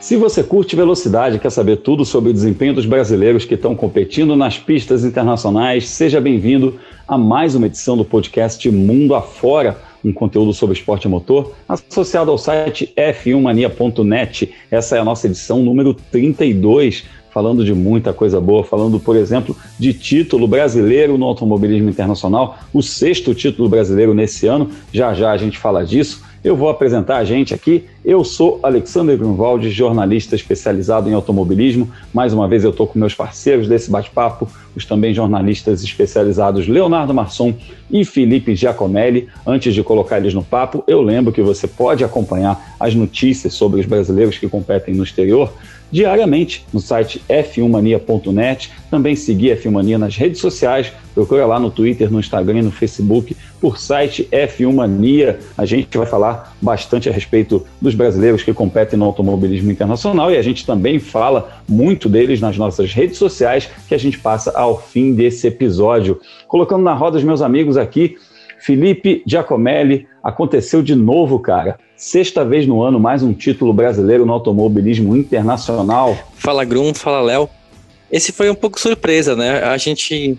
Se você curte velocidade e quer saber tudo sobre o desempenho dos brasileiros que estão competindo nas pistas internacionais, seja bem-vindo a mais uma edição do podcast Mundo Afora, um conteúdo sobre esporte motor, associado ao site f1mania.net. Essa é a nossa edição número 32, falando de muita coisa boa, falando, por exemplo, de título brasileiro no automobilismo internacional, o sexto título brasileiro nesse ano. Já já a gente fala disso. Eu vou apresentar a gente aqui. Eu sou Alexander Grunwald, jornalista especializado em automobilismo. Mais uma vez eu estou com meus parceiros desse bate-papo, os também jornalistas especializados Leonardo Marçom e Felipe Giacomelli. Antes de colocar eles no papo, eu lembro que você pode acompanhar as notícias sobre os brasileiros que competem no exterior diariamente no site f1mania.net. Também seguir a F1 Mania nas redes sociais. Procura lá no Twitter, no Instagram e no Facebook por site F1 Mania. A gente vai falar bastante a respeito dos brasileiros que competem no automobilismo internacional e a gente também fala muito deles nas nossas redes sociais que a gente passa ao fim desse episódio. Colocando na roda os meus amigos aqui, Felipe Giacomelli, aconteceu de novo, cara. Sexta vez no ano, mais um título brasileiro no automobilismo internacional. Fala Grum, fala Léo. Esse foi um pouco surpresa, né? A gente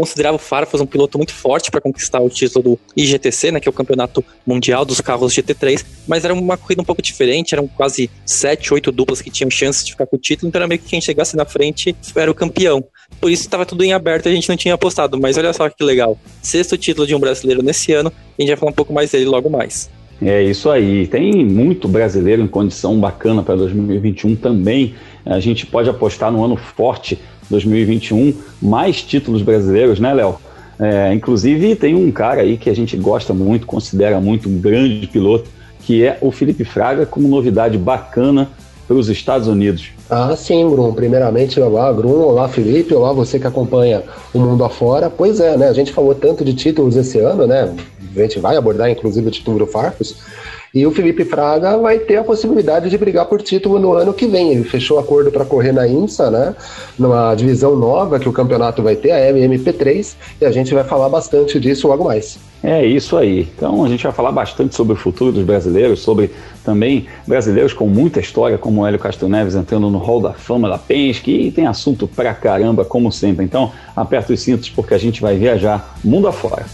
considerava o Farfus um piloto muito forte para conquistar o título do IGTC, né, que é o campeonato mundial dos carros GT3, mas era uma corrida um pouco diferente, eram quase sete, oito duplas que tinham chance de ficar com o título, então era meio que quem chegasse na frente era o campeão. Por isso estava tudo em aberto, a gente não tinha apostado, mas olha só que legal. Sexto título de um brasileiro nesse ano, a gente vai falar um pouco mais dele logo mais. É isso aí. Tem muito brasileiro em condição bacana para 2021 também. A gente pode apostar no ano forte 2021, mais títulos brasileiros, né, Léo? É, inclusive, tem um cara aí que a gente gosta muito, considera muito um grande piloto, que é o Felipe Fraga, como novidade bacana para os Estados Unidos. Ah, sim, Bruno. Primeiramente, olá, Bruno, olá, Felipe, olá, você que acompanha o mundo afora. Pois é, né? A gente falou tanto de títulos esse ano, né? A gente vai abordar, inclusive, o título do Farfus. E o Felipe Fraga vai ter a possibilidade de brigar por título no ano que vem. Ele fechou acordo para correr na IMSA, né? Numa divisão nova que o campeonato vai ter, a MMP3, e a gente vai falar bastante disso logo mais. É isso aí. Então a gente vai falar bastante sobre o futuro dos brasileiros, sobre também brasileiros com muita história, como o Hélio Castro Neves entrando no Hall da Fama da Penske, e tem assunto pra caramba, como sempre. Então aperta os cintos porque a gente vai viajar mundo afora.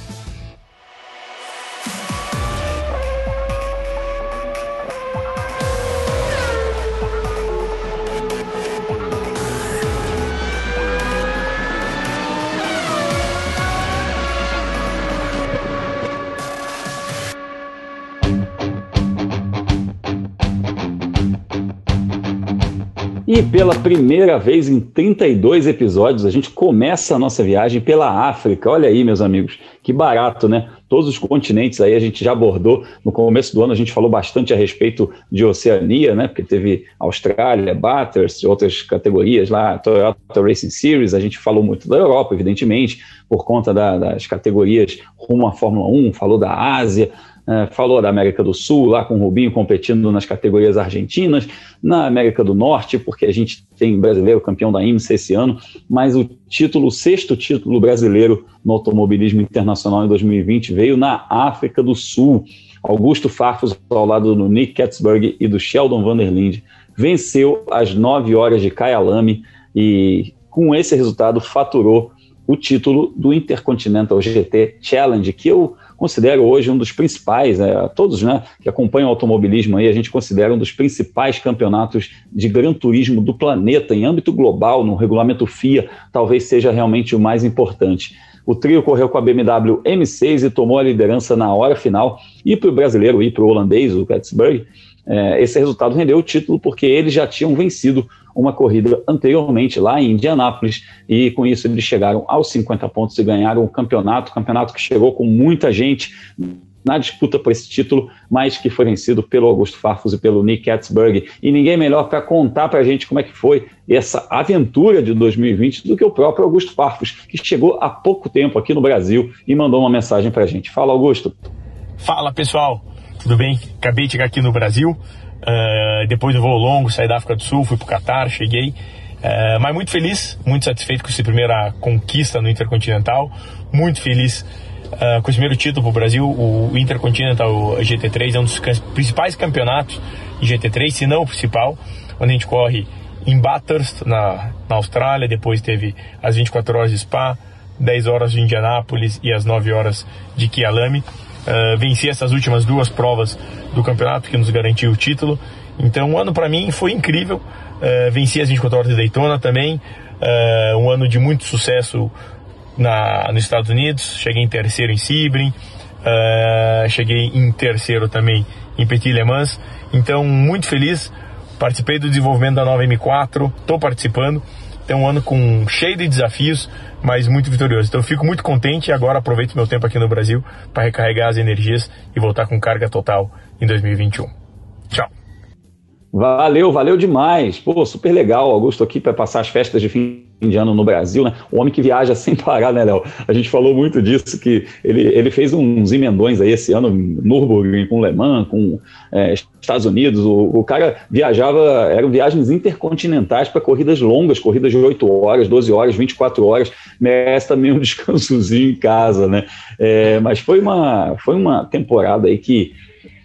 E pela primeira vez em 32 episódios, a gente começa a nossa viagem pela África. Olha aí, meus amigos, que barato, né? Todos os continentes aí a gente já abordou. No começo do ano a gente falou bastante a respeito de Oceania, né? Porque teve Austrália, Bathurst, outras categorias lá, Toyota Racing Series. A gente falou muito da Europa, evidentemente, por conta da, das categorias rumo à Fórmula 1, falou da Ásia. É, falou da América do Sul, lá com o Rubinho competindo nas categorias argentinas, na América do Norte, porque a gente tem brasileiro campeão da IMSA esse ano, mas o título, o sexto título brasileiro no automobilismo internacional em 2020 veio na África do Sul. Augusto Farfus, ao lado do Nick Katzberg e do Sheldon Vanderlinde, venceu as nove horas de Kyalami e com esse resultado faturou o título do Intercontinental GT Challenge, que eu considero hoje um dos principais, é, todos né, que acompanham o automobilismo aí, a gente considera um dos principais campeonatos de gran turismo do planeta, em âmbito global, no regulamento FIA, talvez seja realmente o mais importante. O trio correu com a BMW M6 e tomou a liderança na hora final. E para o brasileiro e para o holandês, o Pittsburgh, é, esse resultado rendeu o título porque eles já tinham vencido uma corrida anteriormente lá em Indianápolis e com isso eles chegaram aos 50 pontos e ganharam o campeonato, campeonato que chegou com muita gente na disputa por esse título, mas que foi vencido pelo Augusto Farfus e pelo Nick Katzberg. E ninguém melhor para contar para a gente como é que foi essa aventura de 2020 do que o próprio Augusto Farfus, que chegou há pouco tempo aqui no Brasil e mandou uma mensagem para a gente. Fala, Augusto. Fala, pessoal tudo bem? Acabei de chegar aqui no Brasil, uh, depois do voo longo, saí da África do Sul, fui pro Catar, cheguei. Uh, mas muito feliz, muito satisfeito com essa primeira conquista no Intercontinental, muito feliz uh, com esse primeiro título para o Brasil. O Intercontinental GT3 é um dos principais campeonatos de GT3, se não o principal. onde a gente corre em Bathurst, na, na Austrália, depois teve as 24 horas de Spa, 10 horas de Indianápolis e as 9 horas de Kialami. Uh, venci essas últimas duas provas do campeonato que nos garantiu o título. Então, um ano para mim foi incrível. Uh, venci as 24 horas de Daytona também. Uh, um ano de muito sucesso na, nos Estados Unidos. Cheguei em terceiro em Sebring. cheguei em terceiro também em Petit Le Mans. Então, muito feliz. Participei do desenvolvimento da nova M4. Estou participando. Então, um ano com cheio de desafios, mas muito vitorioso. Então, fico muito contente e agora aproveito meu tempo aqui no Brasil para recarregar as energias e voltar com carga total em 2021. Tchau. Valeu, valeu demais. Pô, super legal, Augusto, aqui para passar as festas de fim de ano no Brasil, né? O homem que viaja sem parar, né, Léo? A gente falou muito disso, que ele, ele fez uns emendões aí esse ano, Nürburgring, com Le Mans, com é, Estados Unidos. O, o, cara viajava, eram viagens intercontinentais para corridas longas, corridas de 8 horas, 12 horas, 24 horas. Merece também um descansozinho em casa, né? É, mas foi uma, foi uma temporada aí que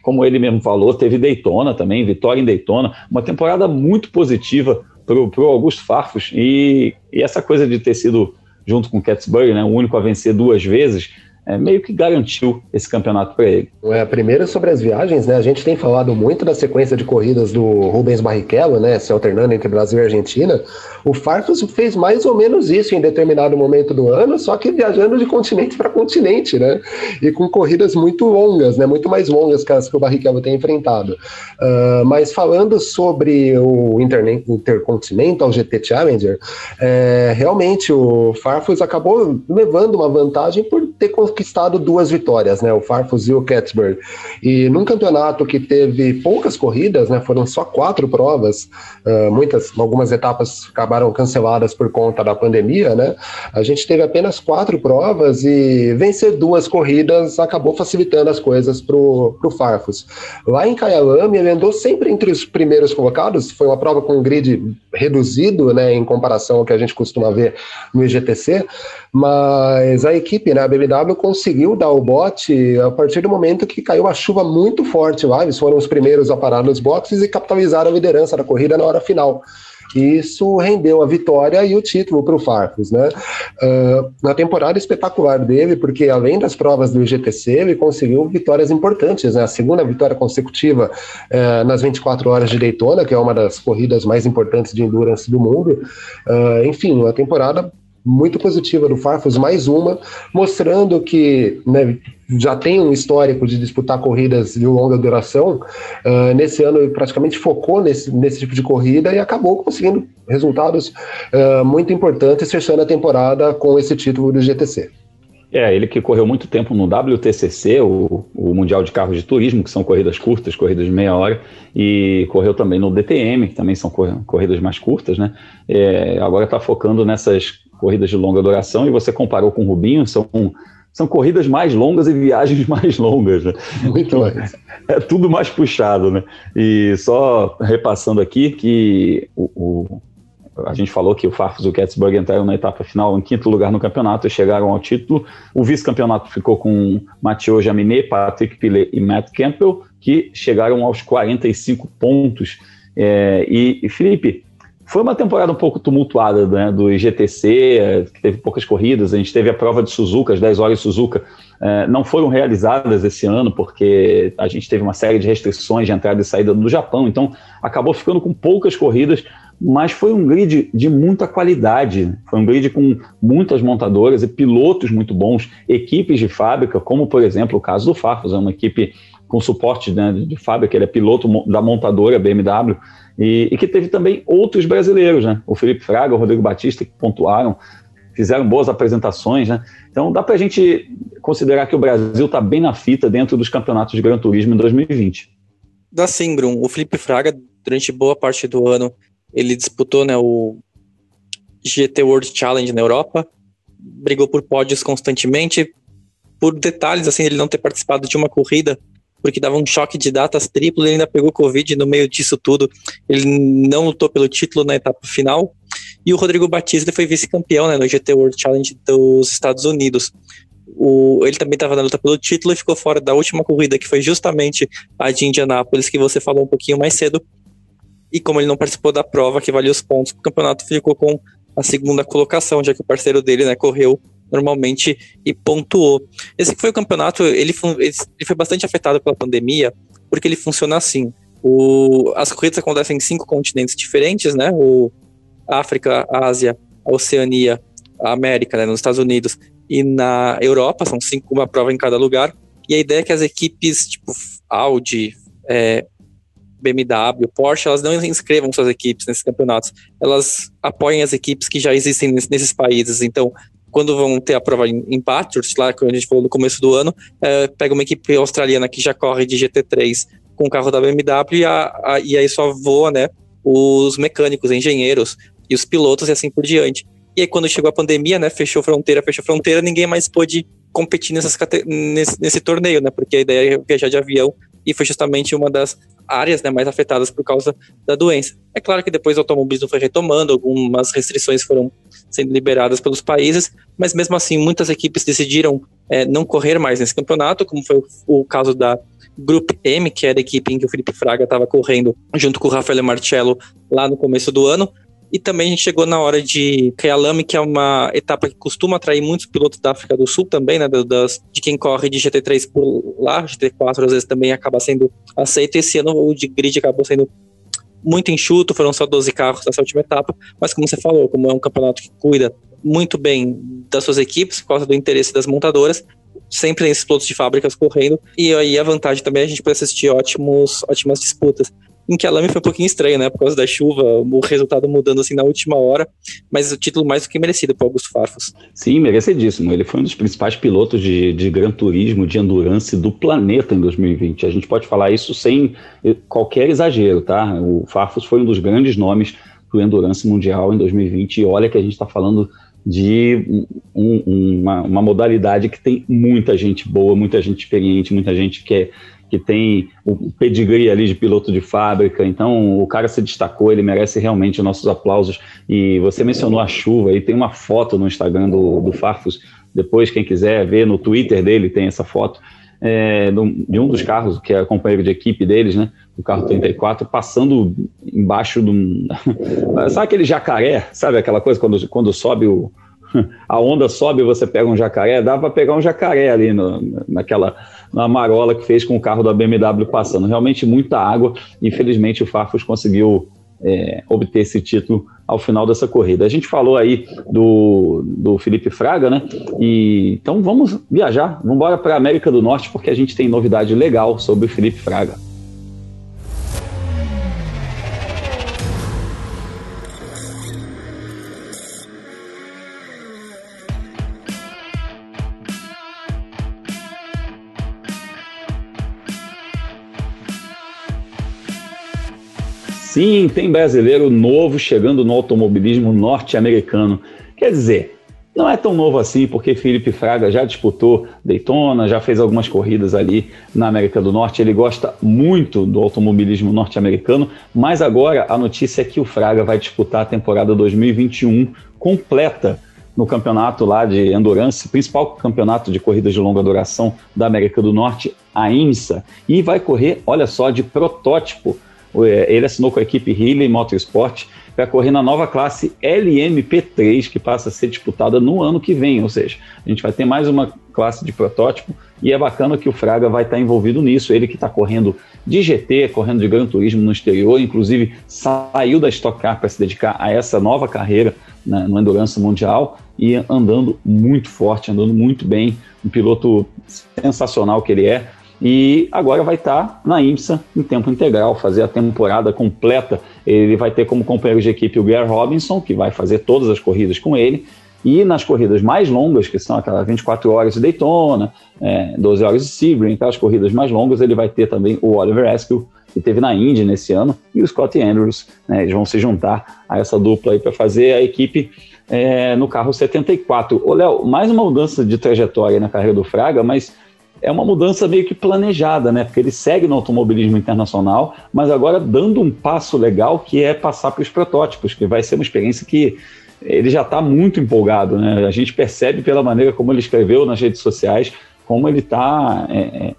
como ele mesmo falou, teve Daytona também, vitória em Daytona, uma temporada muito positiva para o Augusto Farfus. E, e, essa coisa de ter sido, junto com o Catsbury, né, o único a vencer duas vezes, é, meio que garantiu esse campeonato para ele. É, primeiro sobre as viagens, né? A gente tem falado muito da sequência de corridas do Rubens Barrichello, né? Se alternando entre Brasil e Argentina. O Farfus fez mais ou menos isso em determinado momento do ano, só que viajando de continente para continente, né? E com corridas muito longas, né? Muito mais longas que as que o Barrichello tem enfrentado. Uh, mas falando sobre o Intercontinental GT Challenger, é, realmente o Farfus acabou levando uma vantagem por ter conquistado duas vitórias, né? O Farfus e o Catsburg. E num campeonato que teve poucas corridas, né? Foram só quatro provas, uh, muitas, algumas etapas acabaram canceladas por conta da pandemia, né? A gente teve apenas quatro provas e vencer duas corridas acabou facilitando as coisas pro, pro Farfus. Lá em Kyalami, ele andou sempre entre os primeiros colocados, foi uma prova com um grid reduzido, né? Em comparação ao que a gente costuma ver no IGTC, mas a equipe, né? A BMW conseguiu dar o bote a partir do momento que caiu uma chuva muito forte lá. Eles foram os primeiros a parar nos boxes e capitalizaram a liderança da corrida na hora final. Isso rendeu a vitória e o título para o Farfus, né? Uh, na temporada espetacular dele, porque além das provas do IGTC, ele conseguiu vitórias importantes, né? A segunda vitória consecutiva uh, nas 24 horas de Daytona, que é uma das corridas mais importantes de endurance do mundo. Uh, enfim, uma temporada muito positiva do Farfus, mais uma, mostrando que né, já tem um histórico de disputar corridas de longa duração. Uh, nesse ano, ele praticamente focou nesse, nesse tipo de corrida e acabou conseguindo resultados uh, muito importantes, fechando a temporada com esse título do GTC. É, ele que correu muito tempo no WTCC, o, o, Mundial de Carros de Turismo, que são corridas curtas, corridas de meia hora, e correu também no DTM, que também são corridas mais curtas, né? É, agora está focando nessas corridas de longa duração, e você comparou com o Rubinho, são, são corridas mais longas e viagens mais longas. Né? Muito mais. É tudo mais puxado, né? E só repassando aqui que o, o a gente falou que o Farfus e o Katzberg entraram na etapa final em quinto lugar no campeonato e chegaram ao título. O vice-campeonato ficou com Mathieu Jaminet, Patrick Pilet e Matt Campbell, que chegaram aos 45 pontos. É, e, e, Felipe, foi uma temporada um pouco tumultuada né, do IGTC, que teve poucas corridas. A gente teve a prova de Suzuka, as 10 horas de Suzuka, é, não foram realizadas esse ano porque a gente teve uma série de restrições de entrada e saída do Japão, então acabou ficando com poucas corridas, mas foi um grid de muita qualidade. Foi um grid com muitas montadoras e pilotos muito bons, equipes de fábrica, como por exemplo o caso do Farfus, é uma equipe com suporte né, de fábrica, ele é piloto da montadora BMW. E, e, que teve também outros brasileiros, né? O Felipe Fraga, o Rodrigo Batista, que pontuaram, fizeram boas apresentações, né? Então dá para a gente considerar que o Brasil está bem na fita dentro dos campeonatos de Gran Turismo em 2020. Da sim, O Felipe Fraga, durante boa parte do ano, ele disputou né, o GT World Challenge na Europa, brigou por pódios constantemente. Por detalhes, assim, ele não ter participado de uma corrida porque dava um choque de datas triplo, ele ainda pegou Covid no meio disso tudo. Ele não lutou pelo título na etapa final. E o Rodrigo Batista foi vice-campeão né, no GT World Challenge dos Estados Unidos. O, ele também estava na luta pelo título e ficou fora da última corrida, que foi justamente a de Indianápolis, que você falou um pouquinho mais cedo. E como ele não participou da prova que valia os pontos, o campeonato ficou com a segunda colocação, já que o parceiro dele né, correu normalmente e pontuou. Esse foi o campeonato, ele ele foi bastante afetado pela pandemia, porque ele funciona assim. O, as corridas acontecem em cinco continentes diferentes, né? O África, Ásia, a Oceania, a América, né, nos Estados Unidos e na Europa, são cinco, uma prova em cada lugar. E a ideia é que as equipes, tipo Audi, é, BMW, Porsche, elas não inscrevam suas equipes nesses campeonatos. Elas apoiem as equipes que já existem nesses países. Então, quando vão ter a prova em, Bathurst, lá que a gente falou no começo do ano, é, pega uma equipe australiana que já corre de GT3 com o carro da BMW e, a, a, e aí só voa, né, os mecânicos, engenheiros e os pilotos e assim por diante. E aí quando chegou a pandemia, né, fechou fronteira, fechou fronteira, ninguém mais pôde competir nessas, nesse, nesse torneio, né, porque a ideia é viajar de avião e foi justamente uma das áreas né, mais afetadas por causa da doença. É claro que depois o automobilismo foi retomando, algumas restrições foram sendo liberadas pelos países, mas mesmo assim muitas equipes decidiram é, não correr mais nesse campeonato, como foi o, caso da Group M, que era a equipe em que o Felipe Fraga estava correndo junto com o Rafael Marcello lá no começo do ano, e também a gente chegou na hora de Kyalami, que é uma etapa que costuma atrair muitos pilotos da África do Sul também, né? Das, de quem corre de GT3 por lá, GT4 às vezes também acaba sendo aceito. Esse ano o de grid acabou sendo muito enxuto, foram só 12 carros nessa última etapa, mas como você falou, como é um campeonato que cuida muito bem das suas equipes, por causa do interesse das montadoras, sempre tem esses pilotos de fábricas correndo, e aí a vantagem também é a gente poder assistir ótimos, ótimas disputas em que a Lame foi um pouquinho estranho, né? Por causa da chuva, o resultado mudando assim na última hora, mas o título mais do que merecido para Augusto Farfus. Sim, merecidíssimo. Ele foi um dos principais pilotos de, de Gran Turismo, de endurance do planeta em 2020. A gente pode falar isso sem qualquer exagero, tá? O Farfus foi um dos grandes nomes do endurance mundial em 2020 e olha que a gente está falando de um, uma, uma, modalidade que tem muita gente boa, muita gente experiente, muita gente que é que tem o pedigree ali de piloto de fábrica, então o cara se destacou, ele merece realmente os nossos aplausos. E você mencionou a chuva, e tem uma foto no Instagram do, do Farfus, depois quem quiser ver, no Twitter dele tem essa foto, é, de um dos carros, que é companheiro de equipe deles, né, o carro 34, passando embaixo de um... sabe aquele jacaré, sabe aquela coisa quando, quando sobe o... A onda sobe você pega um jacaré, dá para pegar um jacaré ali no, naquela na marola que fez com o carro da BMW passando. Realmente muita água e felizmente o Farfus conseguiu é, obter esse título ao final dessa corrida. A gente falou aí do, do Felipe Fraga, né? E, então vamos viajar, vamos embora para a América do Norte porque a gente tem novidade legal sobre o Felipe Fraga. Sim, tem brasileiro novo chegando no automobilismo norte-americano. Quer dizer, não é tão novo assim, porque Felipe Fraga já disputou Daytona, já fez algumas corridas ali na América do Norte. Ele gosta muito do automobilismo norte-americano, mas agora a notícia é que o Fraga vai disputar a temporada 2021 completa no campeonato lá de endurance, principal campeonato de corridas de longa duração da América do Norte, a IMSA, e vai correr, olha só, de protótipo ele assinou com a equipe Healy Motorsport para correr na nova classe LMP3, que passa a ser disputada no ano que vem. Ou seja, a gente vai ter mais uma classe de protótipo e é bacana que o Fraga vai estar envolvido nisso. Ele que está correndo de GT, correndo de Gran Turismo no exterior, inclusive saiu da Stock Car para se dedicar a essa nova carreira né, no Endurance Mundial e andando muito forte, andando muito bem. Um piloto sensacional que ele é e agora vai estar tá na IMSA em tempo integral, fazer a temporada completa. Ele vai ter como companheiro de equipe o Gary Robinson, que vai fazer todas as corridas com ele. E nas corridas mais longas, que são aquelas 24 horas de Daytona, é, 12 horas de Sebring, aquelas corridas mais longas, ele vai ter também o Oliver Askew, que teve na Indy nesse ano, e o Scott Andrews. Né, eles vão se juntar a essa dupla aí para fazer a equipe é, no carro 74. Ô, Léo, mais uma mudança de trajetória na carreira do Fraga, mas é uma mudança meio que planejada, né? Porque ele segue no automobilismo internacional, mas agora dando um passo legal que é passar para os protótipos, que vai ser uma experiência que ele já está muito empolgado, né? A gente percebe pela maneira como ele escreveu nas redes sociais, como ele está é, é,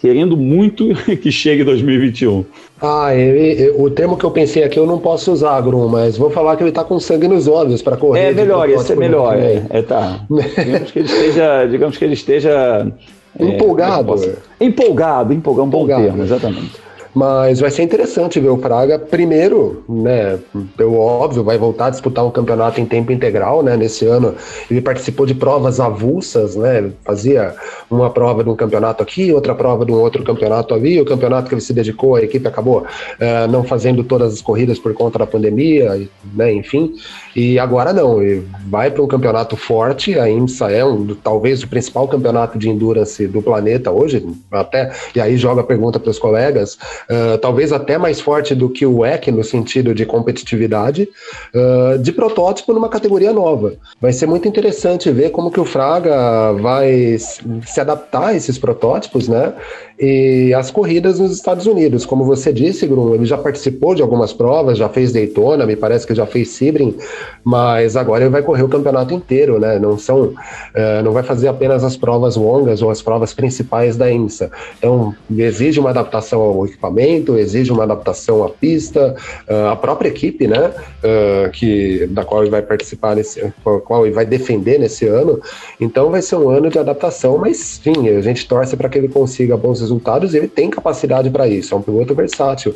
querendo muito que chegue 2021. Ah, ele, o termo que eu pensei aqui eu não posso usar, Grum, mas vou falar que ele está com sangue nos olhos para correr. É melhor, isso é melhor. É, é, tá. digamos que ele esteja, digamos que ele esteja empolgado. É empolgado, empolgado, um bom termo, exatamente. Mas vai ser interessante ver o Fraga primeiro, né? Pelo óbvio, vai voltar a disputar um campeonato em tempo integral, né? Nesse ano ele participou de provas avulsas, né? Fazia uma prova de um campeonato aqui, outra prova de um outro campeonato ali. O campeonato que ele se dedicou, a equipe acabou uh, não fazendo todas as corridas por conta da pandemia, né? Enfim. E agora não, ele vai para um campeonato forte. A IMSA é um, talvez o principal campeonato de endurance do planeta hoje, até. E aí joga a pergunta para os colegas. Uh, talvez até mais forte do que o WEC no sentido de competitividade, uh, de protótipo numa categoria nova. Vai ser muito interessante ver como que o Fraga vai se adaptar a esses protótipos, né? E as corridas nos Estados Unidos, como você disse, Bruno, ele já participou de algumas provas, já fez Daytona, me parece que já fez Sebring, mas agora ele vai correr o campeonato inteiro, né? Não são, uh, não vai fazer apenas as provas longas ou as provas principais da IMSA. Então, exige uma adaptação ao equipamento, exige uma adaptação à pista, uh, a própria equipe, né? Uh, que da qual ele vai participar nesse, qual ele vai defender nesse ano. Então, vai ser um ano de adaptação, mas, enfim, a gente torce para que ele consiga bons resultados e ele tem capacidade para isso. É um piloto versátil.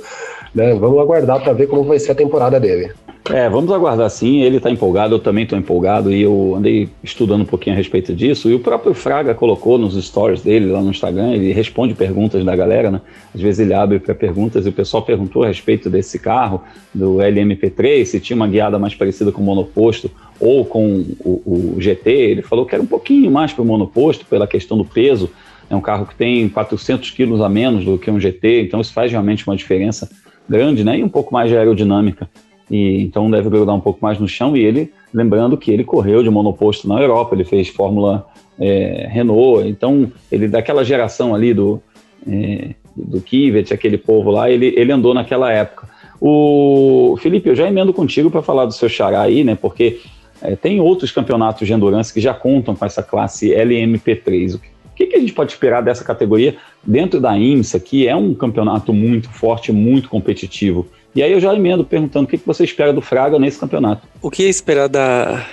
Né? Vamos aguardar para ver como vai ser a temporada dele. É, vamos aguardar sim. Ele está empolgado, eu também estou empolgado e eu andei estudando um pouquinho a respeito disso. E o próprio Fraga colocou nos stories dele lá no Instagram, ele responde perguntas da galera, né? Às vezes ele abre para perguntas e o pessoal perguntou a respeito desse carro, do LMP3, se tinha uma guiada mais parecida com o monoposto ou com o, o GT. Ele falou que era um pouquinho mais para o monoposto pela questão do peso. É um carro que tem 400 quilos a menos do que um GT, então isso faz realmente uma diferença grande, né? E um pouco mais de aerodinâmica. E então deve grudar um pouco mais no chão. E ele, lembrando que ele correu de monoposto na Europa, ele fez Fórmula é, Renault, então ele daquela geração ali do é, do Kivet, aquele povo lá, ele, ele andou naquela época. O Felipe, eu já emendo contigo para falar do seu xará aí, né? Porque é, tem outros campeonatos de endurance que já contam com essa classe LMP3. O que, que a gente pode esperar dessa categoria dentro da IMSA, que é um campeonato muito forte, muito competitivo? E aí eu já emendo perguntando o que, que você espera do Fraga nesse campeonato. O que esperar da,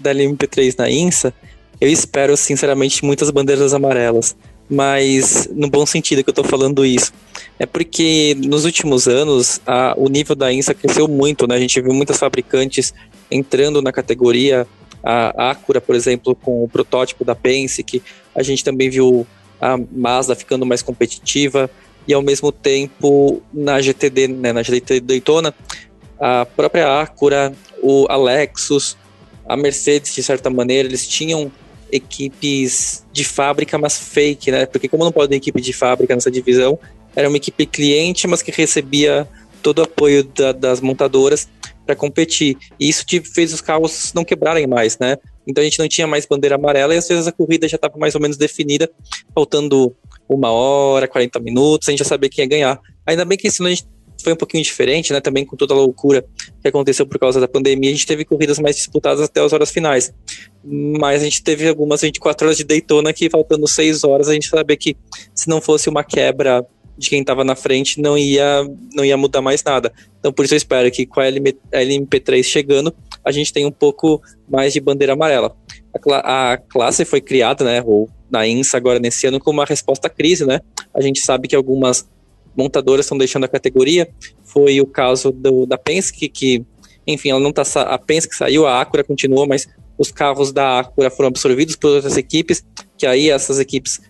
da LMP3 na IMSA? Eu espero, sinceramente, muitas bandeiras amarelas. Mas no bom sentido que eu estou falando isso. É porque nos últimos anos a, o nível da INSA cresceu muito, né? A gente viu muitas fabricantes entrando na categoria, a Acura, por exemplo, com o protótipo da Penske, a gente também viu a Mazda ficando mais competitiva e ao mesmo tempo na GTD, né, na GTD Daytona, a própria Acura, o Alexus, a Mercedes de certa maneira, eles tinham equipes de fábrica, mas fake, né? Porque como não pode ter equipe de fábrica nessa divisão, era uma equipe cliente, mas que recebia todo o apoio da, das montadoras para competir. E isso fez os carros não quebrarem mais, né? Então a gente não tinha mais bandeira amarela e às vezes a corrida já estava mais ou menos definida, faltando uma hora, 40 minutos, a gente já sabia quem ia ganhar. Ainda bem que esse ano a gente foi um pouquinho diferente, né? Também com toda a loucura que aconteceu por causa da pandemia, a gente teve corridas mais disputadas até as horas finais. Mas a gente teve algumas 24 horas de Daytona que, faltando 6 horas, a gente sabia que se não fosse uma quebra de quem estava na frente, não ia, não ia mudar mais nada. Então, por isso eu espero que com a, LM, a LMP3 chegando, a gente tenha um pouco mais de bandeira amarela. A, a classe foi criada, né, ou na INSA agora nesse ano, como uma resposta à crise, né? A gente sabe que algumas montadoras estão deixando a categoria. Foi o caso do, da Penske, que, enfim, ela não tá. A Penske saiu, a Acura continuou, mas os carros da Acura foram absorvidos por outras equipes, que aí essas equipes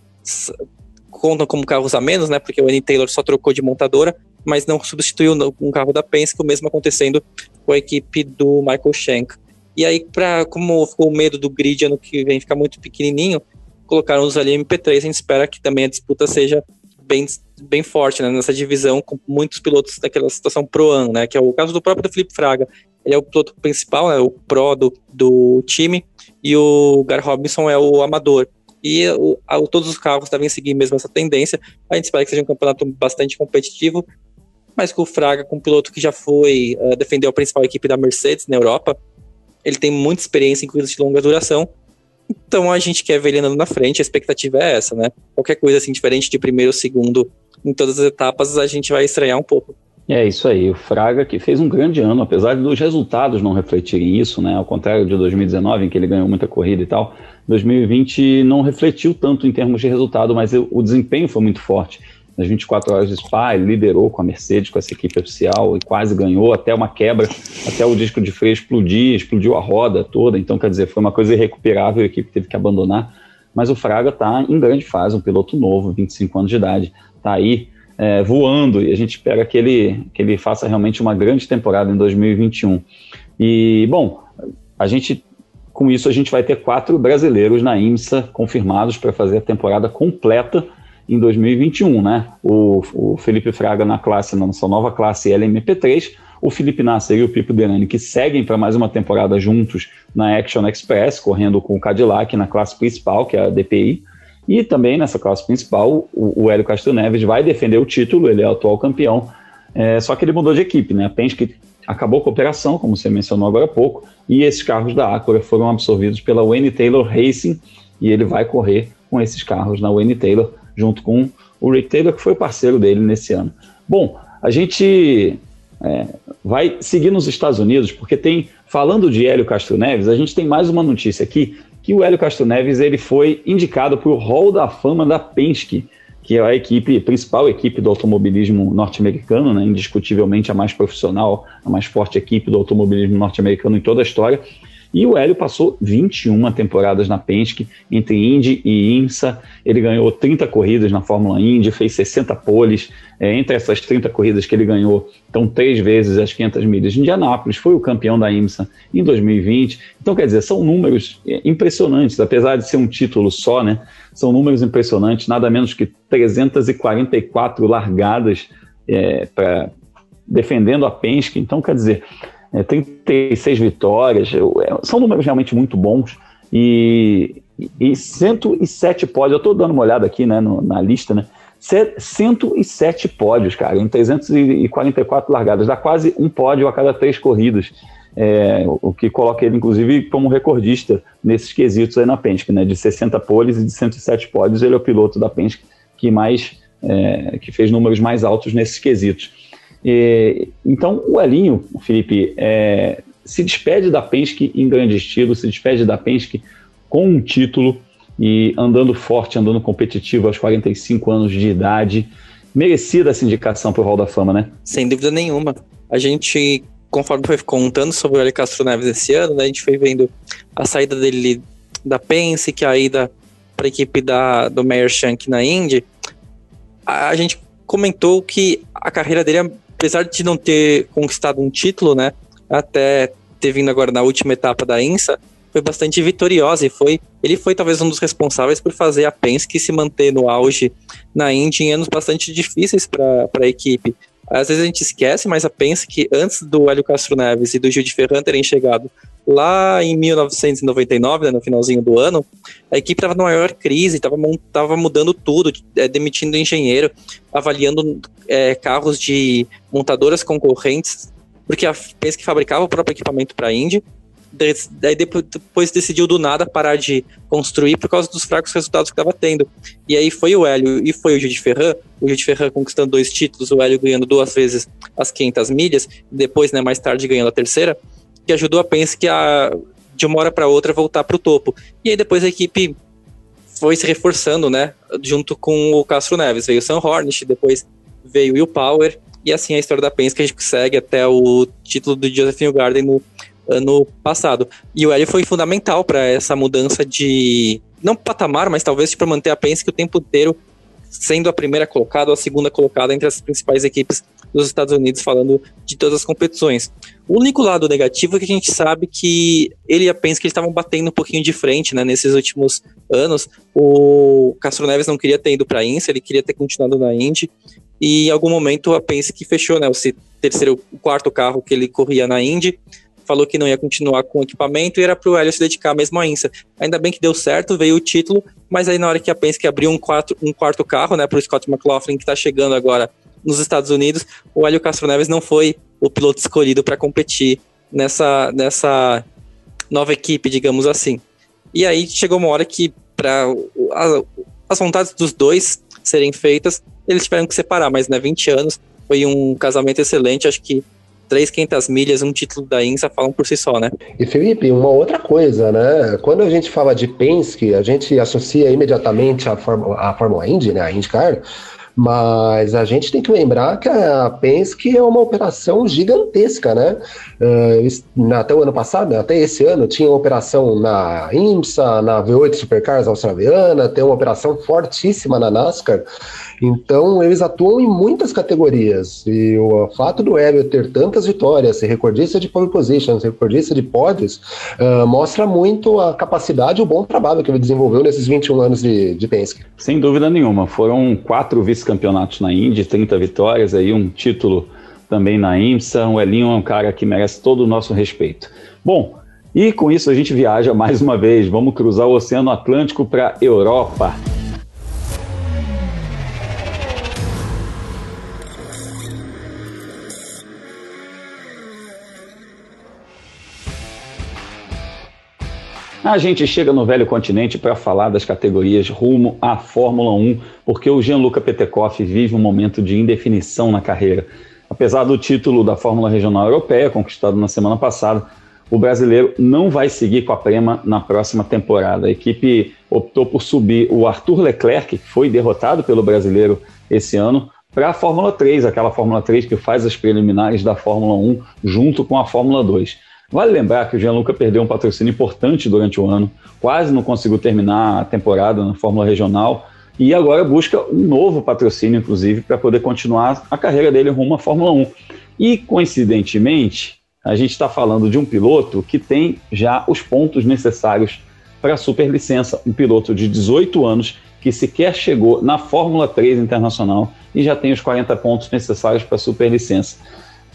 contam como carros a menos, né? Porque o Annie Taylor só trocou de montadora, mas não substituiu um carro da Penske, o mesmo acontecendo com a equipe do Michael Shank. E aí, pra, como ficou o medo do grid ano que vem ficar muito pequenininho, colocaram os ali MP3. A gente espera que também a disputa seja bem, bem forte né, nessa divisão, com muitos pilotos daquela situação pro-an, né? Que é o caso do próprio Felipe Fraga. Ele é o piloto principal, né, o pro do, do time, e o Gar Robinson é o amador. E o, a, todos os carros devem seguir mesmo essa tendência. A gente espera que seja um campeonato bastante competitivo, mas com o Fraga, com um piloto que já foi, uh, defendeu a principal equipe da Mercedes na Europa, ele tem muita experiência em corridas de longa duração, Então a gente quer ver ele andando na frente, a expectativa é essa, né? Qualquer coisa assim diferente de primeiro, segundo, em todas as etapas, a gente vai estranhar um pouco. É isso aí, o Fraga que fez um grande ano, apesar dos resultados não refletirem isso, né? Ao contrário de 2019, em que ele ganhou muita corrida e tal, 2020 não refletiu tanto em termos de resultado, mas o desempenho foi muito forte. Nas 24 horas de Spa, ele liderou com a Mercedes, com essa equipe oficial, e quase ganhou, até uma quebra, até o disco de freio explodir, explodiu a roda toda, então quer dizer, foi uma coisa irrecuperável, a equipe teve que abandonar. Mas o Fraga está em grande fase, um piloto novo, 25 anos de idade, está aí é, voando e a gente espera que ele, que ele faça realmente uma grande temporada em 2021. E, bom, a gente, com isso, a gente vai ter quatro brasileiros na IMSA confirmados para fazer a temporada completa em 2021, né? O, o Felipe Fraga na classe, na sua nova classe LMP3, o Felipe Nasser e o Pipo Derani, que seguem para mais uma temporada juntos na Action Express, correndo com o Cadillac na classe principal, que é a DPI, e também nessa classe principal, o, o Hélio Castro Neves vai defender o título, ele é o atual campeão, é, só que ele mudou de equipe, né? A Penske acabou com a operação, como você mencionou agora há pouco, e esses carros da Acura foram absorvidos pela Wayne Taylor Racing, e ele vai correr com esses carros na Wayne Taylor, junto com o Rick Taylor, que foi parceiro dele nesse ano. Bom, a gente é, vai seguir nos Estados Unidos, porque tem, falando de Hélio Castro Neves, a gente tem mais uma notícia aqui que o Hélio Castro Neves ele foi indicado para o Hall da Fama da Penske, que é a equipe, principal equipe do automobilismo norte-americano, né, indiscutivelmente a mais profissional, a mais forte equipe do automobilismo norte-americano em toda a história. E o Hélio passou 21 temporadas na Penske, entre Indy e IMSA. Ele ganhou 30 corridas na Fórmula Indy, fez 60 poles. É, entre essas 30 corridas que ele ganhou, então três vezes as 500 milhas de Indianápolis, foi o campeão da IMSA em 2020. Então, quer dizer, são números é, impressionantes, apesar de ser um título só, né? São números impressionantes, nada menos que 344 largadas é, para defendendo a Penske. Então, quer dizer, é, 36 vitórias, é, são números realmente muito bons. E, e 107 pódios, eu estou dando uma olhada aqui né, no, na lista, né? 107 pódios, cara, em 344 largadas, dá quase um pódio a cada três corridas. É, o que coloca ele, inclusive, como recordista nesses quesitos aí na Penske, né? De 60 poles e de 107 pódios, ele é o piloto da Penske que mais é, que fez números mais altos nesses quesitos. E, então, o Elinho, Felipe, é, se despede da Penske em grande estilo, se despede da Penske com um título e andando forte, andando competitivo aos 45 anos de idade. Merecida essa indicação para o Hall da Fama, né? Sem dúvida nenhuma. A gente, conforme foi contando sobre o Hélio Castro Neves esse ano, né, a gente foi vendo a saída dele da Penske, a ida para a equipe da, do Meyer Shank na Indy. A, a gente comentou que a carreira dele apesar de não ter conquistado um título, né, até ter vindo agora na última etapa da INSA, foi bastante vitoriosa e foi ele foi talvez um dos responsáveis por fazer a Penske se manter no auge na Indy em anos bastante difíceis para a equipe. Às vezes a gente esquece, mas a Penske, antes do Hélio Castro Neves e do Gil de Ferran terem chegado lá em 1999, né, no finalzinho do ano, a equipe estava na maior crise, estava mudando tudo, é, demitindo engenheiro, avaliando é, carros de montadoras concorrentes, porque a Penske fabricava o próprio equipamento para a Indy, daí depois decidiu do nada parar de construir por causa dos fracos resultados que estava tendo. E aí foi o Hélio e foi o Gil de Ferran, o Gil de Ferran conquistando dois títulos, o Hélio ganhando duas vezes as 500 milhas, depois, né, mais tarde ganhando a terceira, que ajudou a Penske a, de uma hora para outra, voltar para o topo. E aí depois a equipe foi se reforçando, né, junto com o Castro Neves. Veio o Sam Hornish, depois veio o Will Power, e assim a história da Penske a gente segue até o título do Joseph Newgarden no ano passado. E o Hélio foi fundamental para essa mudança de não patamar, mas talvez para manter a Penske o tempo inteiro sendo a primeira colocada ou a segunda colocada entre as principais equipes dos Estados Unidos, falando de todas as competições. O único lado negativo é que a gente sabe que ele e a Penske estavam batendo um pouquinho de frente né, nesses últimos anos. O Castro Neves não queria ter ido para a INSA, ele queria ter continuado na Indy. E em algum momento a Penske fechou né, o terceiro, o quarto carro que ele corria na Indy falou que não ia continuar com o equipamento e era para o Hélio se dedicar mesmo à INSA. Ainda bem que deu certo, veio o título, mas aí na hora que a Penske abriu um, quatro, um quarto carro né, para o Scott McLaughlin, que está chegando agora nos Estados Unidos, o Hélio Castro Neves não foi o piloto escolhido para competir nessa, nessa nova equipe, digamos assim. E aí chegou uma hora que, para as vontades dos dois serem feitas, eles tiveram que separar, mas né, 20 anos foi um casamento excelente, acho que três 500 milhas, um título da INSA falam por si só, né? E Felipe, uma outra coisa, né? Quando a gente fala de Penske, a gente associa imediatamente a Fórmula, a Fórmula Indy, né? A IndyCar, mas a gente tem que lembrar que a Penske é uma operação gigantesca, né? Uh, até o ano passado, até esse ano, tinha operação na IMSA, na V8 Supercars australiana, tem uma operação fortíssima na NASCAR. Então, eles atuam em muitas categorias. E o fato do Hélio ter tantas vitórias, ser recordista de pole position, ser recordista de pódios, uh, mostra muito a capacidade e o bom trabalho que ele desenvolveu nesses 21 anos de, de Penske. Sem dúvida nenhuma. Foram quatro vice-campeonatos na Indy, 30 vitórias, aí um título também na IMSA. O Elinho é um cara que merece todo o nosso respeito. Bom, e com isso a gente viaja mais uma vez. Vamos cruzar o Oceano Atlântico para Europa. A gente chega no velho continente para falar das categorias rumo à Fórmula 1, porque o Gianluca Petekoff vive um momento de indefinição na carreira. Apesar do título da Fórmula Regional Europeia, conquistado na semana passada, o brasileiro não vai seguir com a Prema na próxima temporada. A equipe optou por subir o Arthur Leclerc, que foi derrotado pelo brasileiro esse ano, para a Fórmula 3, aquela Fórmula 3 que faz as preliminares da Fórmula 1 junto com a Fórmula 2. Vale lembrar que o Gianluca perdeu um patrocínio importante durante o ano, quase não conseguiu terminar a temporada na Fórmula Regional e agora busca um novo patrocínio, inclusive, para poder continuar a carreira dele rumo à Fórmula 1. E, coincidentemente, a gente está falando de um piloto que tem já os pontos necessários para a superlicença. Um piloto de 18 anos que sequer chegou na Fórmula 3 internacional e já tem os 40 pontos necessários para a superlicença.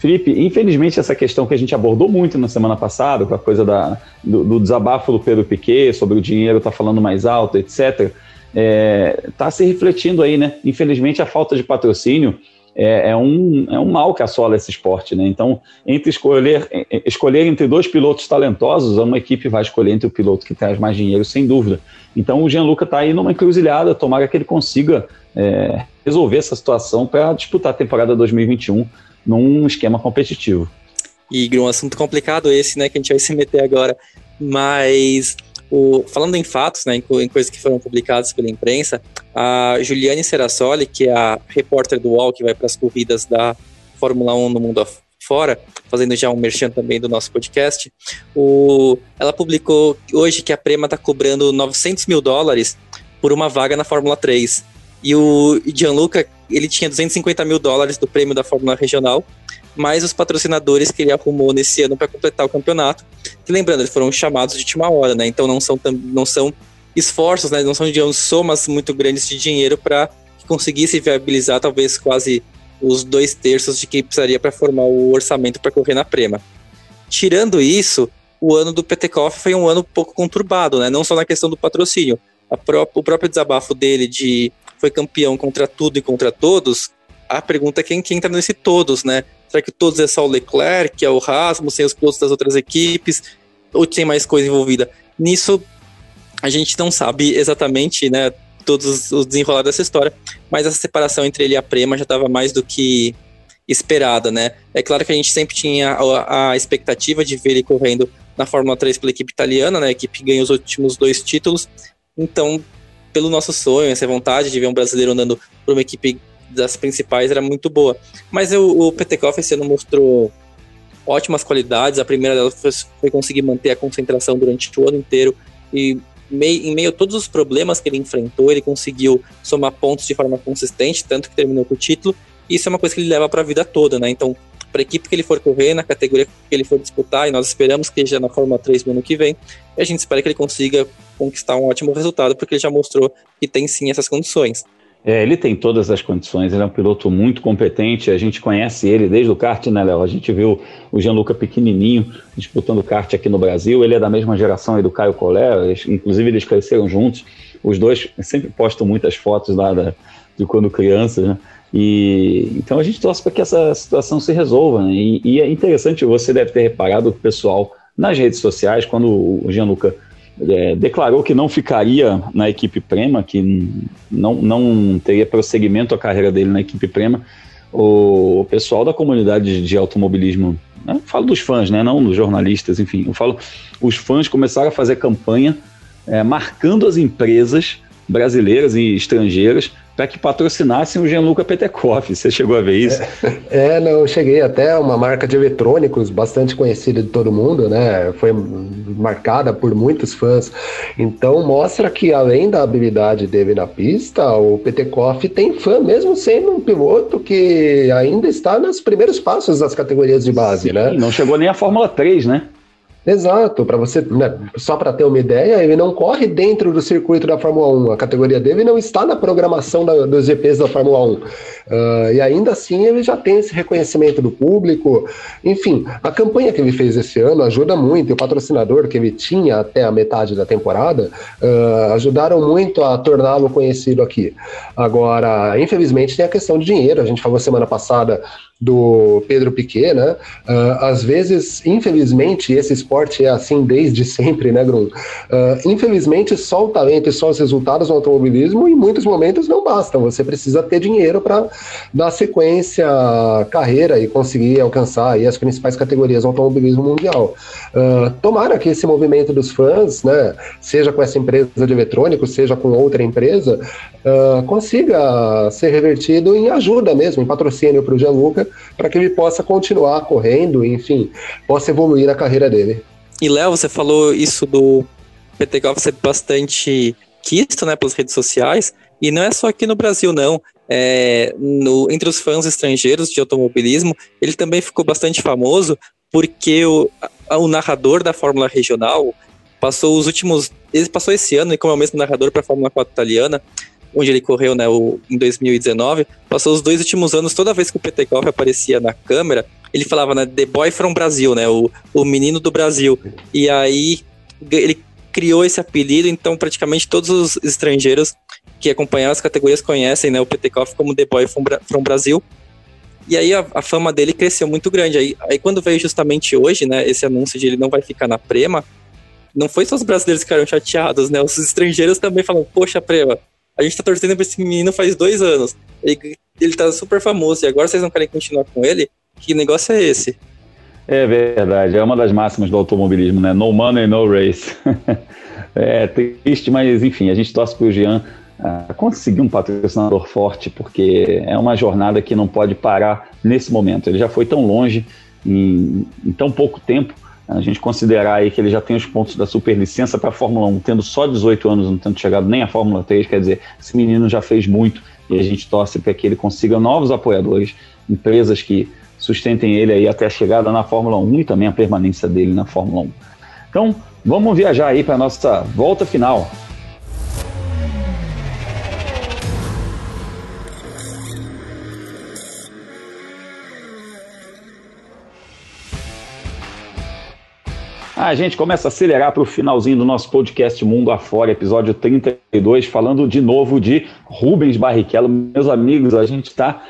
Felipe, infelizmente essa questão que a gente abordou muito na semana passada, com a coisa da, do, do desabafo do Pedro Piquet sobre o dinheiro tá falando mais alto, etc., está é, tá se refletindo aí, né? Infelizmente a falta de patrocínio é, é, um, é um mal que assola esse esporte, né? Então, entre escolher, escolher entre dois pilotos talentosos, uma equipe vai escolher entre o piloto que traz mais dinheiro, sem dúvida. Então, o Gianluca está aí numa encruzilhada, tomara que ele consiga é, resolver essa situação para disputar a temporada 2021 num esquema competitivo. E um assunto complicado esse, né, que a gente vai se meter agora. Mas o, falando em fatos, né, em, coisas que foram publicadas pela imprensa, a Juliane Serassoli, que é a repórter do UOL que vai para as corridas da Fórmula 1 no mundo afora, fazendo já um merchan também do nosso podcast, o, ela publicou hoje que a Prema está cobrando 900 mil dólares por uma vaga na Fórmula 3. E o Gianluca, ele tinha 250 mil dólares do prêmio da Fórmula Regional, mais os patrocinadores que ele arrumou nesse ano para completar o campeonato. Que lembrando, eles foram chamados de última hora, né? Então não são, não são esforços, né? Não são, digamos, somas muito grandes de dinheiro para que conseguisse viabilizar talvez quase os dois terços de que precisaria para formar o orçamento para correr na Prema. Tirando isso, o ano do Petekoff foi um ano pouco conturbado, né? Não só na questão do patrocínio. Pró o próprio desabafo dele de foi campeão contra tudo e contra todos, a pergunta é quem, quem entra nesse todos, né? Será que todos é só o Leclerc, é o Rasmussen, os pilotos das outras equipes, ou tem mais coisa envolvida? Nisso, a gente não sabe exatamente, né, todos os desenrolados dessa história, mas essa separação entre ele e a Prema já estava mais do que esperada, né? É claro que a gente sempre tinha a, a, expectativa de ver ele correndo na Fórmula 3 pela equipe italiana, né? A equipe ganhou os últimos dois títulos, então pelo nosso sonho, essa vontade de ver um brasileiro andando por uma equipe das principais era muito boa. Mas o, o Petekoff esse ano mostrou ótimas qualidades. A primeira delas foi, foi conseguir manter a concentração durante o ano inteiro e mei, em meio a todos os problemas que ele enfrentou, ele conseguiu somar pontos de forma consistente, tanto que terminou com o título. Isso é uma coisa que ele leva para a vida toda, né? Então, para a equipe que ele for correr, na categoria que ele for disputar, e nós esperamos que esteja na Fórmula 3 no ano que vem, e a gente espera que ele consiga conquistar um ótimo resultado, porque ele já mostrou que tem sim essas condições. É, ele tem todas as condições, ele é um piloto muito competente, a gente conhece ele desde o kart, né, Léo? A gente viu o Gianluca pequenininho disputando kart aqui no Brasil, ele é da mesma geração do Caio Collet, inclusive eles cresceram juntos, os dois sempre postam muitas fotos lá da, de quando crianças, né? E então a gente torce para que essa situação se resolva. Né? E, e, é interessante, você deve ter reparado o pessoal nas redes sociais, quando o Gianluca é, declarou que não ficaria na equipe Prema, que não, não teria prosseguimento a carreira dele na equipe Prema, o pessoal da comunidade de automobilismo, né, falo dos fãs, né, não dos jornalistas, enfim, eu falo, os fãs começaram a fazer campanha é, marcando as empresas brasileiras e estrangeiras para que patrocinassem o Gianluca Petekoff. Você chegou a ver isso? É, é, não, eu cheguei até uma marca de eletrônicos bastante conhecida de todo mundo, né? Foi marcada por muitos fãs. Então mostra que além da habilidade dele na pista, o Petekoff tem fã, mesmo sendo um piloto que ainda está nos primeiros passos das categorias de base, Sim, né? Não chegou nem à Fórmula 3, né? Exato, para você, né, só para ter uma ideia, ele não corre dentro do circuito da Fórmula 1. A categoria dele não está na programação da, dos GPs da Fórmula 1. Uh, ah, e ainda assim ele já tem esse reconhecimento do público. Enfim, a campanha que ele fez esse ano ajuda muito. E o patrocinador que ele tinha até a metade da temporada uh, ajudaram muito a torná-lo conhecido aqui. Agora, infelizmente, tem a questão de dinheiro. A gente falou semana passada do Pedro Piquet, né? Uh, às vezes, infelizmente, esse esporte é assim desde sempre, né, Grum? Uh, infelizmente, só o talento e só os resultados no automobilismo, em muitos momentos, não bastam. Você precisa ter dinheiro para dar sequência à carreira e conseguir alcançar aí as principais categorias do automobilismo mundial. Uh, tomara que esse movimento dos fãs, né, seja com essa empresa de eletrônicos, seja com outra empresa, consiga ser revertido em ajuda mesmo, em patrocínio para o Gianluca, para que ele possa continuar correndo, enfim, possa evoluir na carreira dele. E Léo, você falou isso do PT Golf ser bastante quisto, né, pelas redes sociais, e não é só aqui no Brasil, não. É, no, entre os fãs estrangeiros de automobilismo, ele também ficou bastante famoso porque o, o narrador da Fórmula Regional passou os últimos. Ele passou esse ano, e como é o mesmo narrador para a Fórmula 4 italiana, onde ele correu né, o, em 2019, passou os dois últimos anos, toda vez que o PT Golf aparecia na câmera, ele falava, né, The Boy from Brasil, né, o, o menino do Brasil. E aí ele criou esse apelido, então praticamente todos os estrangeiros que acompanham as categorias conhecem né, o PT Golf como The Boy from, from Brasil. E aí a, a, fama dele cresceu muito grande. Aí, aí quando veio justamente hoje, né, esse anúncio de ele não vai ficar na Prema, não foi só os brasileiros que ficaram chateados, né? Os estrangeiros também falam, poxa, Prema, a gente tá torcendo pra esse menino faz dois anos. Ele, ele tá super famoso e agora vocês não querem continuar com ele? Que negócio é esse? É verdade, é uma das máximas do automobilismo, né? No money, no race. é triste, mas enfim, a gente torce pro Jean uh, conseguir um patrocinador forte, porque é uma jornada que não pode parar nesse momento. Ele já foi tão longe em, em tão pouco tempo a gente considerar aí que ele já tem os pontos da superlicença para a Fórmula 1, tendo só 18 anos, não tendo chegado nem à Fórmula 3, quer dizer, esse menino já fez muito e a gente torce para que ele consiga novos apoiadores, empresas que sustentem ele aí até a chegada na Fórmula 1 e também a permanência dele na Fórmula 1. Então, vamos viajar aí para a nossa volta final. A gente começa a acelerar para o finalzinho do nosso podcast Mundo Afora, episódio 32, falando de novo de Rubens Barrichello. Meus amigos, a gente está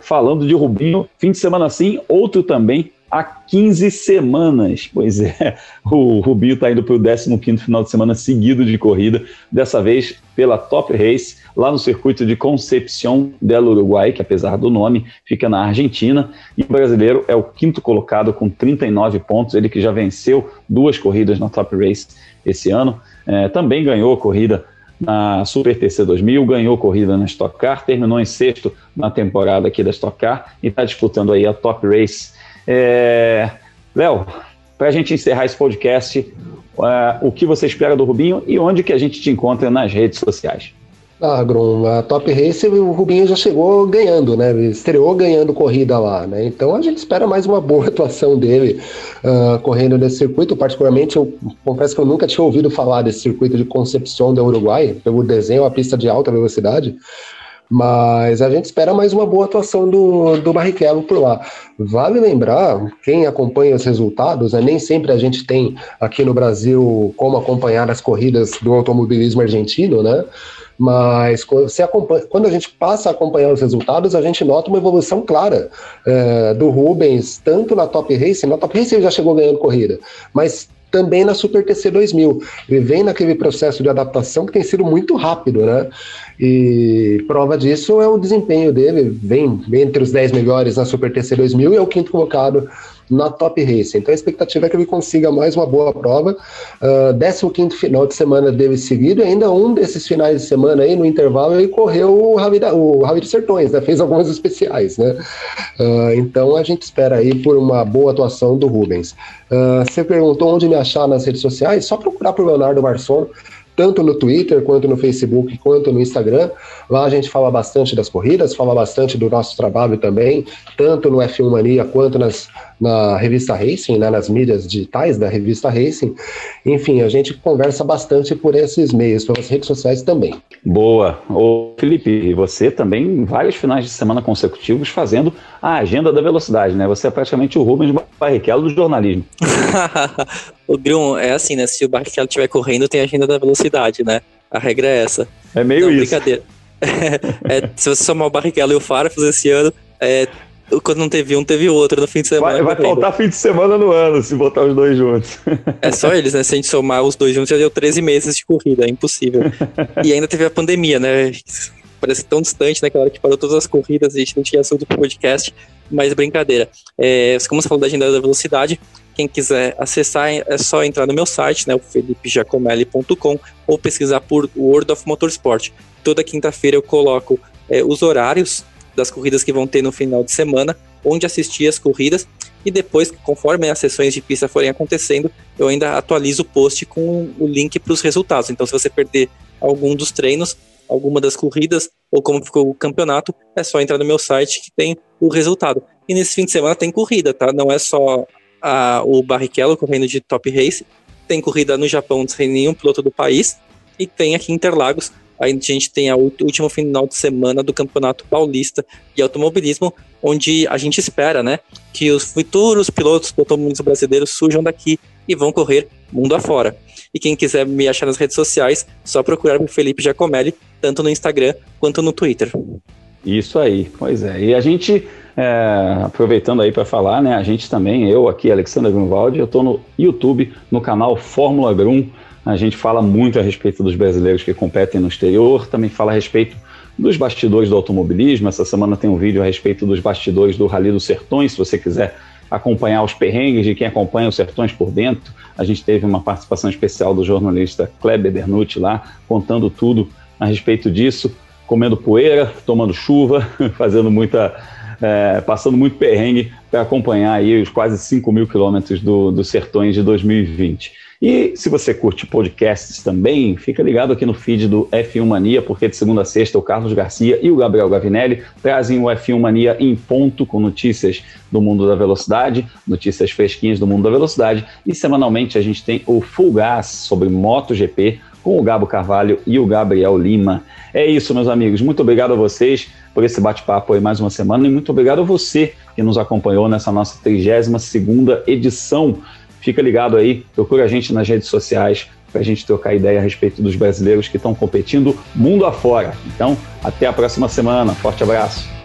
falando de Rubinho, fim de semana sim, outro também há 15 semanas. Pois é, o Rubinho está indo para o 15 final de semana seguido de corrida, dessa vez pela Top Race, lá no circuito de Concepción del Uruguai, que apesar do nome, fica na Argentina. E o brasileiro é o quinto colocado com 39 pontos, ele que já venceu duas corridas na Top Race esse ano. É, também ganhou a corrida na Super TC 2000, ganhou corrida na Stock Car, terminou em sexto na temporada aqui da Stock Car e está disputando aí a Top Race é... Léo, para a gente encerrar esse podcast, uh, o que você espera do Rubinho e onde que a gente te encontra nas redes sociais? Ah, Grum, a Top Race o Rubinho já chegou ganhando, né? Estreou ganhando corrida lá, né? Então a gente espera mais uma boa atuação dele uh, correndo nesse circuito. Particularmente, eu confesso que eu nunca tinha ouvido falar desse circuito de Concepción do Uruguai, pelo desenho, a pista de alta velocidade. Mas a gente espera mais uma boa atuação do, do Barrichello por lá. Vale lembrar, quem acompanha os resultados, né, nem sempre a gente tem aqui no Brasil como acompanhar as corridas do automobilismo argentino, né? Mas quando a gente passa a acompanhar os resultados, a gente nota uma evolução clara é, do Rubens, tanto na Top Race, na Top Race ele já chegou ganhando corrida, mas também na Super TC 2000. Ele vem naquele processo de adaptação que tem sido muito rápido, né? E prova disso é o desempenho dele, vem entre os 10 melhores na Super TC 2000 e é o quinto colocado na Top Race. Então a expectativa é que ele consiga mais uma boa prova. Uh, 15 final de semana dele seguido, e ainda um desses finais de semana aí, no intervalo, ele correu o da, o Rally dos Sertões, né? Fez algumas especiais, né? Uh, então a gente espera aí por uma boa atuação do Rubens. Uh, você perguntou onde me achar nas redes sociais? Só procurar por Leonardo Marçon tanto no Twitter, quanto no Facebook, quanto no Instagram. Lá a gente fala bastante das corridas, fala bastante do nosso trabalho também, tanto no F1 Mania quanto nas, na revista Racing, né, nas mídias digitais da revista Racing. Enfim, a gente conversa bastante por esses meios, pelas redes sociais também. Boa. Ô, Felipe, você também, vários finais de semana consecutivos, fazendo a agenda da velocidade, né? Você é praticamente o Rubens Barrichello do jornalismo. o Grum, é assim, né? Se o Barrichello estiver correndo, tem a agenda da velocidade, né? A regra é essa. É meio Não, isso. Brincadeira. é, se você somar o Barrichello e o Farfus esse ano, é, quando não teve um, teve outro no fim de semana. Vai, vai faltar fim de semana no ano se botar os dois juntos. É só eles, né? Se a gente somar os dois juntos, já deu 13 meses de corrida, é impossível. e ainda teve a pandemia, né? Parece tão distante, né? Hora que parou todas as corridas, a gente não tinha assunto pro podcast, mas brincadeira. É, como você falou da agenda da velocidade, quem quiser acessar é só entrar no meu site, né, o felipejacomelli.com, ou pesquisar por World of Motorsport. Toda quinta-feira eu coloco é, os horários das corridas que vão ter no final de semana, onde assistir as corridas, e depois, conforme as sessões de pista forem acontecendo, eu ainda atualizo o post com o link para os resultados. Então, se você perder algum dos treinos, alguma das corridas, ou como ficou o campeonato, é só entrar no meu site que tem o resultado. E nesse fim de semana tem corrida, tá? Não é só a, o Barrichello correndo de Top Race, tem corrida no Japão sem nenhum piloto do país, e tem aqui Interlagos, a gente tem o último final de semana do Campeonato Paulista de Automobilismo, onde a gente espera, né, que os futuros pilotos do automobilismo brasileiro surjam daqui e vão correr mundo afora. E quem quiser me achar nas redes sociais, só procurar o Felipe Giacomelli, tanto no Instagram quanto no Twitter. Isso aí, pois é. E a gente, é, aproveitando aí para falar, né, a gente também, eu aqui, Alexandre Grunwald, eu estou no YouTube, no canal Fórmula Grum. A gente fala muito a respeito dos brasileiros que competem no exterior, também fala a respeito dos bastidores do automobilismo. Essa semana tem um vídeo a respeito dos bastidores do Rally dos Sertões, se você quiser acompanhar os perrengues de quem acompanha os Sertões por dentro. A gente teve uma participação especial do jornalista Kleber Bernucci lá, contando tudo a respeito disso comendo poeira, tomando chuva, fazendo muita. É, passando muito perrengue para acompanhar aí os quase 5 mil quilômetros do, do Sertões de 2020. E se você curte podcasts também, fica ligado aqui no feed do F1 Mania, porque de segunda a sexta o Carlos Garcia e o Gabriel Gavinelli trazem o F1 Mania em ponto com notícias do mundo da velocidade, notícias fresquinhas do mundo da velocidade, e semanalmente a gente tem o Full Gas sobre MotoGP com o Gabo Carvalho e o Gabriel Lima. É isso, meus amigos. Muito obrigado a vocês por esse bate-papo aí mais uma semana e muito obrigado a você que nos acompanhou nessa nossa 32ª edição. Fica ligado aí, procura a gente nas redes sociais para a gente trocar ideia a respeito dos brasileiros que estão competindo mundo afora. Então, até a próxima semana. Forte abraço.